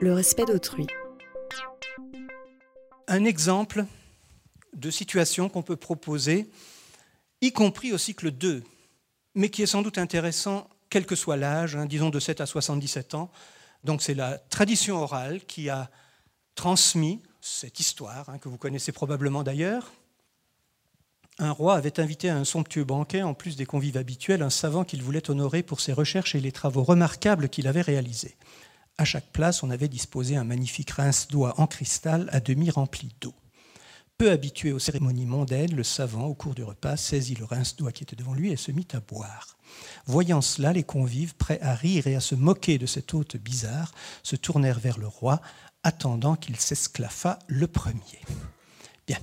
Le respect d'autrui. Un exemple de situation qu'on peut proposer, y compris au cycle 2, mais qui est sans doute intéressant quel que soit l'âge, hein, disons de 7 à 77 ans. Donc c'est la tradition orale qui a transmis cette histoire, hein, que vous connaissez probablement d'ailleurs. Un roi avait invité à un somptueux banquet, en plus des convives habituels, un savant qu'il voulait honorer pour ses recherches et les travaux remarquables qu'il avait réalisés. À chaque place, on avait disposé un magnifique rince-doigt en cristal à demi rempli d'eau. Peu habitué aux cérémonies mondaines, le savant, au cours du repas, saisit le rince-doigt qui était devant lui et se mit à boire. Voyant cela, les convives, prêts à rire et à se moquer de cet hôte bizarre, se tournèrent vers le roi, attendant qu'il s'esclaffât le premier. Bien.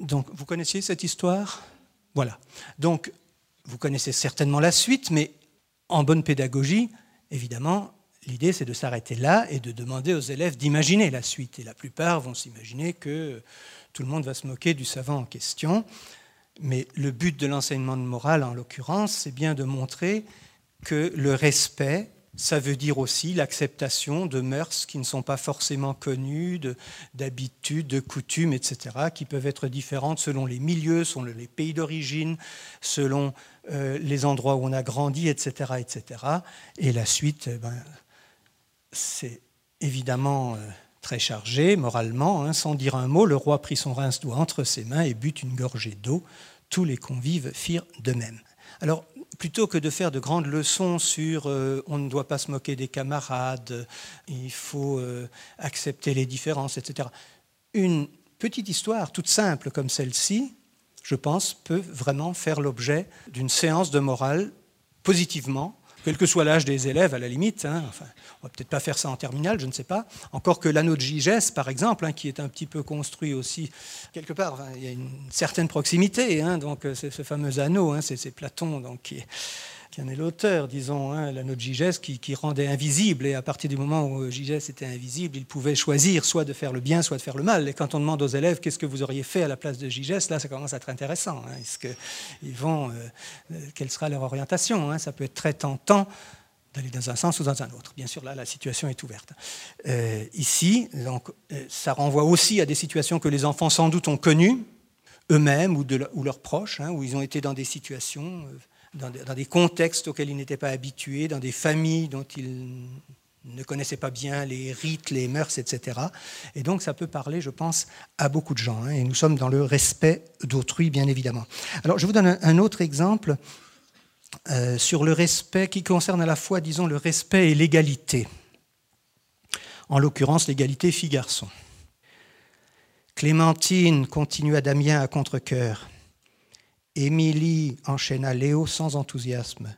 Donc, vous connaissiez cette histoire? Voilà. Donc, vous connaissez certainement la suite, mais en bonne pédagogie, évidemment, l'idée c'est de s'arrêter là et de demander aux élèves d'imaginer la suite. Et la plupart vont s'imaginer que tout le monde va se moquer du savant en question. Mais le but de l'enseignement de morale, en l'occurrence, c'est bien de montrer que le respect, ça veut dire aussi l'acceptation de mœurs qui ne sont pas forcément connues, d'habitudes, de, coutumes, etc., qui peuvent être différentes selon les milieux, selon les pays d'origine, selon euh, les endroits où on a grandi, etc. etc. Et la suite, eh ben, c'est évidemment... Euh, très chargé moralement. Hein, sans dire un mot, le roi prit son rince-doigt entre ses mains et but une gorgée d'eau. Tous les convives firent de même. Alors, plutôt que de faire de grandes leçons sur euh, on ne doit pas se moquer des camarades, il faut euh, accepter les différences, etc., une petite histoire toute simple comme celle-ci, je pense, peut vraiment faire l'objet d'une séance de morale positivement quel que soit l'âge des élèves, à la limite. Hein, enfin, va peut-être pas faire ça en terminale, je ne sais pas. Encore que l'anneau de Gigès, par exemple, hein, qui est un petit peu construit aussi quelque part, il y a une certaine proximité. Hein, donc, euh, ce fameux anneau, c'est Platon donc, qui qui en est l'auteur, disons, hein, l'anneau de Gigès, qui, rendait invisible. Et à partir du moment où Gigès était invisible, il pouvait choisir soit de faire le bien, soit de faire le mal. Et quand on demande aux élèves qu'est-ce que vous auriez fait à la place de Gigès, là, ça commence à être intéressant. Hein. Est-ce vont, euh, euh, quelle sera leur orientation hein. Ça peut être très tentant d'aller dans un sens ou dans un autre. Bien sûr, là, la situation est ouverte. Euh, ici, donc, ça renvoie aussi à des situations que les enfants sans doute ont connues eux-mêmes ou leurs proches, où ils ont été dans des situations dans des, contextes auxquels ils n'étaient pas habitués, dans des familles dont ils ne connaissaient pas bien les rites, les mœurs, etc. Et donc ça peut parler, je pense, à beaucoup de gens. Hein. et nous sommes dans le respect d'autrui, bien évidemment. Alors je vous donne un, autre exemple euh, sur le respect qui concerne à la fois, disons, le respect et l'égalité. En l'occurrence, l'égalité fille-garçon. Clémentine continua Damien à contre-coeur. Émilie enchaîna Léo sans enthousiasme.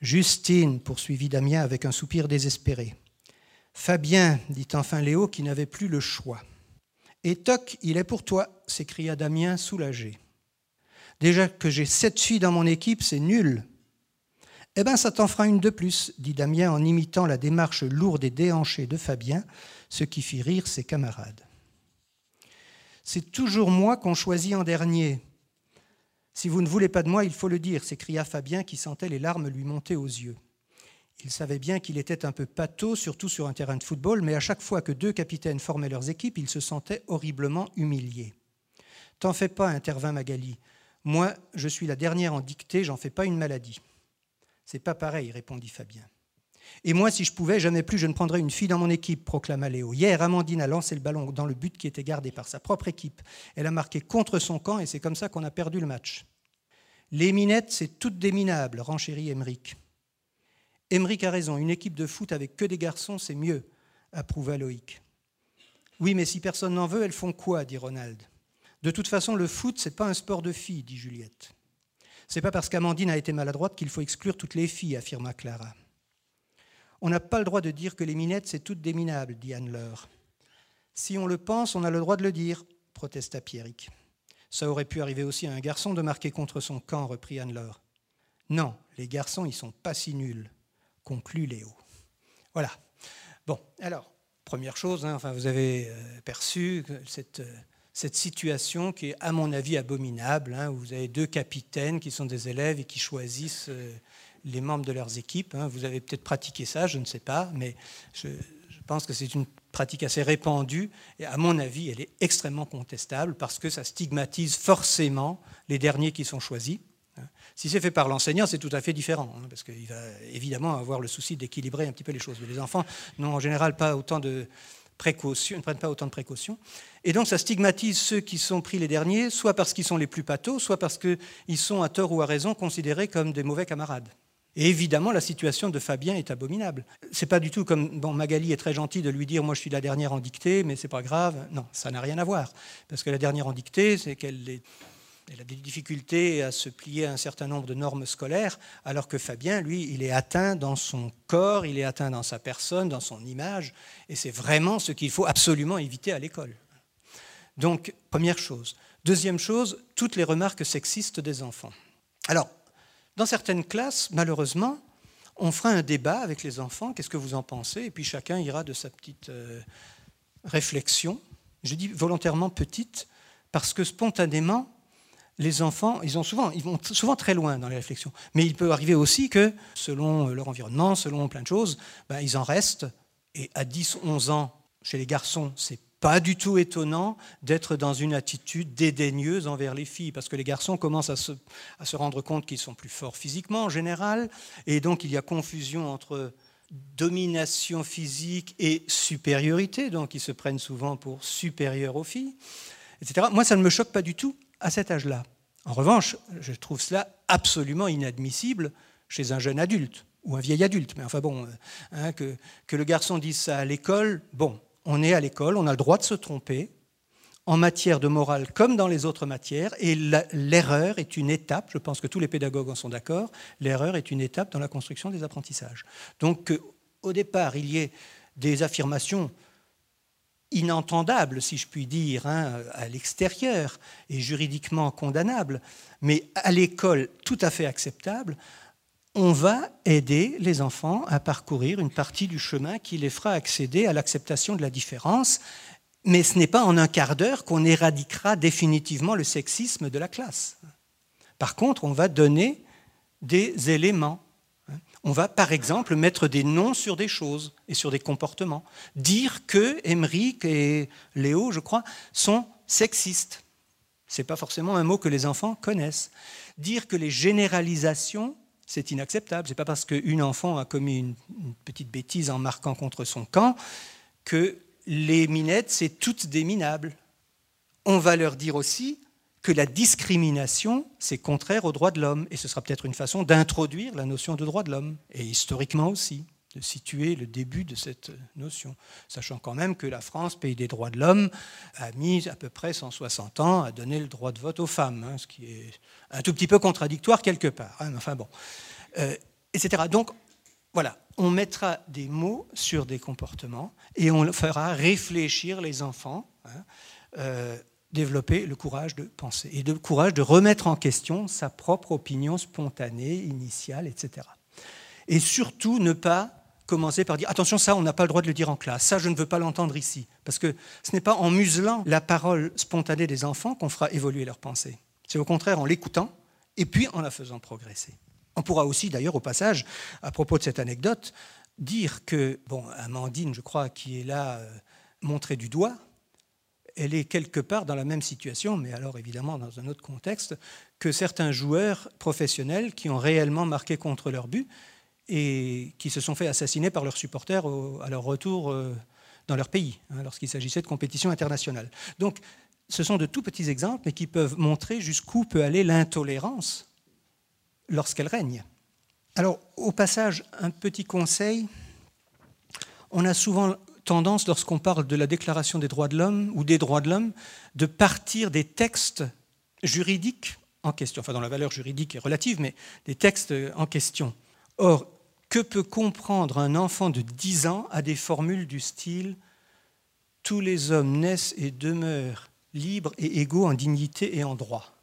Justine poursuivit Damien avec un soupir désespéré. Fabien, dit enfin Léo qui n'avait plus le choix. Et toc, il est pour toi, s'écria Damien soulagé. Déjà que j'ai sept filles dans mon équipe, c'est nul. Eh bien, ça t'en fera une de plus, dit Damien en imitant la démarche lourde et déhanchée de Fabien, ce qui fit rire ses camarades. C'est toujours moi qu'on choisit en dernier, si vous ne voulez pas de moi, il faut le dire, s'écria Fabien qui sentait les larmes lui monter aux yeux. Il savait bien qu'il était un peu pâteau, surtout sur un terrain de football, mais à chaque fois que deux capitaines formaient leurs équipes, il se sentait horriblement humilié. T'en fais pas, intervint Magali. Moi, je suis la dernière en dictée, j'en fais pas une maladie. C'est pas pareil, répondit Fabien. Et moi, si je pouvais, jamais plus je ne prendrais une fille dans mon équipe, proclama Léo. Hier, Amandine a lancé le ballon dans le but qui était gardé par sa propre équipe. Elle a marqué contre son camp et c'est comme ça qu'on a perdu le match. Les minettes, c'est toutes des minables, renchérit Emeric. Emeric a raison, une équipe de foot avec que des garçons, c'est mieux, approuva Loïc. Oui, mais si personne n'en veut, elles font quoi dit Ronald. De toute façon, le foot, c'est pas un sport de filles, dit Juliette. C'est pas parce qu'Amandine a été maladroite qu'il faut exclure toutes les filles, affirma Clara. On n'a pas le droit de dire que les minettes, c'est toutes des minables, dit Anne-Laure. Si on le pense, on a le droit de le dire, protesta Pierrick. Ça aurait pu arriver aussi à un garçon de marquer contre son camp, reprit Anne-Laure. Non, les garçons, ils sont pas si nuls, conclut Léo. Voilà. Bon, alors, première chose, hein, enfin, vous avez euh, perçu cette, euh, cette, situation qui est, à mon avis, abominable. Hein, où vous avez deux capitaines qui sont des élèves et qui choisissent. Euh, les membres de leurs équipes. Hein. Vous avez peut-être pratiqué ça, je ne sais pas, mais je, Je pense que c'est une pratique assez répandue et à mon avis, elle est extrêmement contestable parce que ça stigmatise forcément les derniers qui sont choisis. Si c'est fait par l'enseignant, c'est tout à fait différent, hein, parce qu'il va évidemment avoir le souci d'équilibrer un petit peu les choses. Mais les enfants n'ont en général pas autant de précautions, ne prennent pas autant de précautions. Et donc ça stigmatise ceux qui sont pris les derniers, soit parce qu'ils sont les plus patos, soit parce qu'ils sont à tort ou à raison considérés comme des mauvais camarades. Et évidemment, la situation de Fabien est abominable. C'est pas du tout comme bon, Magali est très gentille de lui dire moi je suis la dernière en dictée, mais c'est pas grave. Non, ça n'a rien à voir, parce que la dernière en dictée, c'est qu'elle a des difficultés à se plier à un certain nombre de normes scolaires, alors que Fabien, lui, il est atteint dans son corps, il est atteint dans sa personne, dans son image, et c'est vraiment ce qu'il faut absolument éviter à l'école. Donc, première chose. Deuxième chose, toutes les remarques sexistes des enfants. Alors, dans certaines classes, malheureusement, on fera un débat avec les enfants, qu'est-ce que vous en pensez Et puis chacun ira de sa petite euh, réflexion. Je dis volontairement petite, parce que spontanément, les enfants, ils, vont souvent très loin dans les réflexions. Mais il peut arriver aussi que, selon leur environnement, selon plein de choses, ben, ils en restent. Et à 10, 11 ans, chez les garçons, c'est pas du tout étonnant d'être dans une attitude dédaigneuse envers les filles, parce que les garçons commencent à se, rendre compte qu'ils sont plus forts physiquement en général, et donc il y a confusion entre domination physique et supériorité, donc ils se prennent souvent pour supérieurs aux filles, etc. Moi, ça ne me choque pas du tout à cet âge-là. En revanche, je trouve cela absolument inadmissible chez un jeune adulte ou un vieil adulte. Mais enfin bon, hein, que, que le garçon dise ça à l'école, bon, on est à l'école, on a le droit de se tromper en matière de morale comme dans les autres matières, et l'erreur est une étape, je pense que tous les pédagogues en sont d'accord, l'erreur est une étape dans la construction des apprentissages. Donc au départ, il y ait des affirmations inentendables, si je puis dire, hein, à l'extérieur et juridiquement condamnables, mais à l'école tout à fait acceptables, on va aider les enfants à parcourir une partie du chemin qui les fera accéder à l'acceptation de la différence. Mais ce n'est pas en un quart d'heure qu'on éradiquera définitivement le sexisme de la classe. Par contre, on va donner des éléments. On va, par exemple, mettre des noms sur des choses et sur des comportements. Dire que Émeric et Léo, je crois, sont sexistes. Ce n'est pas forcément un mot que les enfants connaissent. Dire que les généralisations c'est inacceptable. Ce n'est pas parce qu'une enfant a commis une, petite bêtise en marquant contre son camp que les minettes, c'est toutes des minables. On va leur dire aussi que la discrimination, c'est contraire aux droits de l'homme. Et ce sera peut-être une façon d'introduire la notion de droit de l'homme, et historiquement aussi, de situer le début de cette notion. Sachant quand même que la France, pays des droits de l'homme, a mis à peu près 160 ans à donner le droit de vote aux femmes, hein, ce qui est un tout petit peu contradictoire quelque part. Hein, enfin bon, euh, etc. Donc voilà, on mettra des mots sur des comportements et on fera réfléchir les enfants, hein, euh, développer le courage de penser et le courage de remettre en question sa propre opinion spontanée, initiale, etc. Et surtout ne pas commencer par dire attention, ça, on n'a pas le droit de le dire en classe, ça, je ne veux pas l'entendre ici. Parce que ce n'est pas en muselant la parole spontanée des enfants qu'on fera évoluer leur pensée. C'est au contraire en l'écoutant et puis en la faisant progresser. On pourra aussi, d'ailleurs, au passage, à propos de cette anecdote, dire que, bon, Amandine, je crois, qui est là euh, montrée du doigt, elle est quelque part dans la même situation, mais alors évidemment dans un autre contexte, que certains joueurs professionnels qui ont réellement marqué contre leur but et qui se sont fait assassiner par leurs supporters à leur retour euh, dans leur pays, hein, lorsqu'il s'agissait de compétitions internationales. Donc ce sont de tout petits exemples, mais qui peuvent montrer jusqu'où peut aller l'intolérance lorsqu'elle règne. Alors, au passage, un petit conseil. On a souvent tendance, lorsqu'on parle de la Déclaration des droits de l'homme ou des droits de l'homme, de partir des textes juridiques en question, enfin dont la valeur juridique est relative, mais des textes en question. Or, que peut comprendre un enfant de 10 ans à des formules du style Tous les hommes naissent et demeurent libres et égaux en dignité et en droit.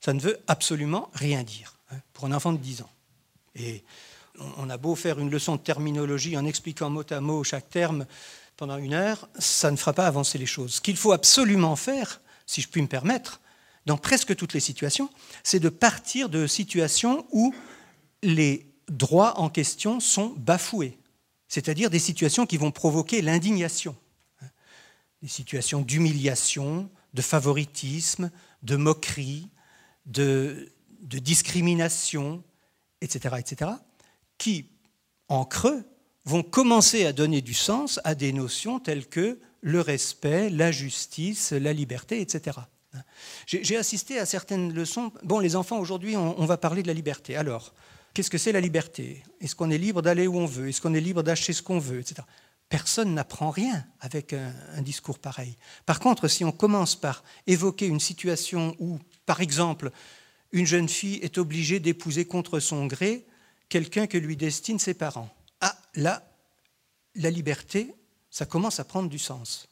Ça ne veut absolument rien dire hein, pour un enfant de 10 ans. Et on a beau faire une leçon de terminologie en expliquant mot à mot chaque terme pendant une heure, ça ne fera pas avancer les choses. Ce qu'il faut absolument faire, si je puis me permettre, dans presque toutes les situations, c'est de partir de situations où les droits en question sont bafoués. c'est-à-dire des situations qui vont provoquer l'indignation, des situations d'humiliation, de favoritisme, de moquerie, de, discrimination, etc., etc., qui, en creux, vont commencer à donner du sens à des notions telles que le respect, la justice, la liberté, etc. J'ai assisté à certaines leçons. Bon, les enfants, aujourd'hui, on, va parler de la liberté. Alors, qu'est-ce que c'est la liberté? Est-ce qu'on est libre d'aller où on veut? Est-ce qu'on est libre d'acheter ce qu'on veut etc. Personne n'apprend rien avec un, discours pareil. Par contre, si on commence par évoquer une situation où, par exemple, une jeune fille est obligée d'épouser contre son gré quelqu'un que lui destinent ses parents, ah, là, la liberté, ça commence à prendre du sens.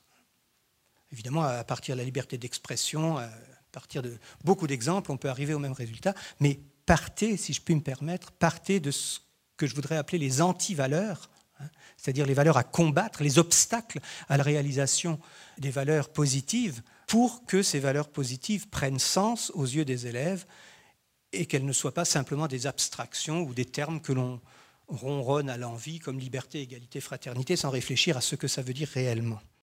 Évidemment, à partir de la liberté d'expression, à partir de beaucoup d'exemples, on peut arriver au même résultat, mais partez, si je puis me permettre, partez de ce que je voudrais appeler les anti-valeurs, hein, c'est-à-dire les valeurs à combattre, les obstacles à la réalisation des valeurs positives, pour que ces valeurs positives prennent sens aux yeux des élèves et qu'elles ne soient pas simplement des abstractions ou des termes que l'on ronronne à l'envie comme liberté, égalité, fraternité, sans réfléchir à ce que ça veut dire réellement.